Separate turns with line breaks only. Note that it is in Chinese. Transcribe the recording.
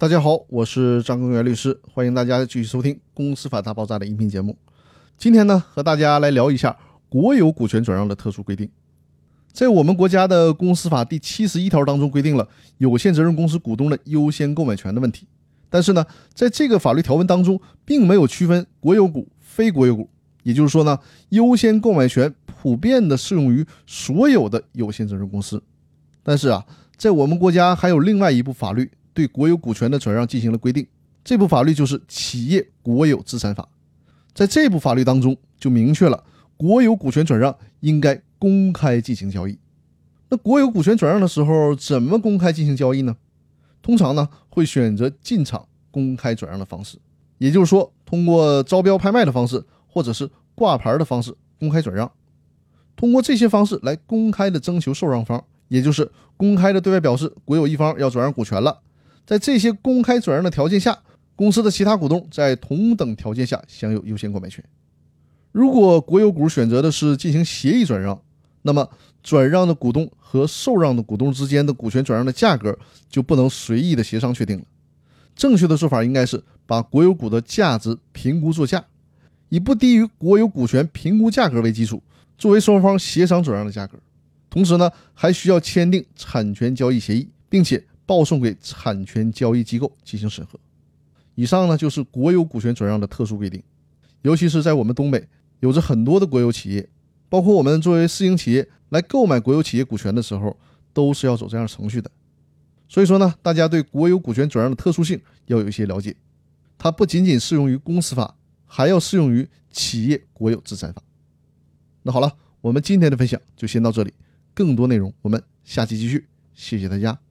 大家好，我是张根源律师，欢迎大家继续收听《公司法大爆炸》的音频节目。今天呢，和大家来聊一下国有股权转让的特殊规定。在我们国家的公司法第七十一条当中规定了有限责任公司股东的优先购买权的问题，但是呢，在这个法律条文当中，并没有区分国有股、非国有股，也就是说呢，优先购买权普遍的适用于所有的有限责任公司。但是啊，在我们国家还有另外一部法律。对国有股权的转让进行了规定，这部法律就是《企业国有资产法》。在这部法律当中，就明确了国有股权转让应该公开进行交易。那国有股权转让的时候，怎么公开进行交易呢？通常呢，会选择进场公开转让的方式，也就是说，通过招标拍卖的方式，或者是挂牌的方式公开转让。通过这些方式来公开的征求受让方，也就是公开的对外表示国有一方要转让股权了。在这些公开转让的条件下，公司的其他股东在同等条件下享有优先购买权。如果国有股选择的是进行协议转让，那么转让的股东和受让的股东之间的股权转让的价格就不能随意的协商确定了。正确的做法应该是把国有股的价值评估作价，以不低于国有股权评估价格为基础，作为双方协商转让的价格。同时呢，还需要签订产权交易协议，并且。报送给产权交易机构进行审核。以上呢就是国有股权转让的特殊规定，尤其是在我们东北，有着很多的国有企业，包括我们作为私营企业来购买国有企业股权的时候，都是要走这样程序的。所以说呢，大家对国有股权转让的特殊性要有一些了解，它不仅仅适用于公司法，还要适用于企业国有资产法。那好了，我们今天的分享就先到这里，更多内容我们下期继续，谢谢大家。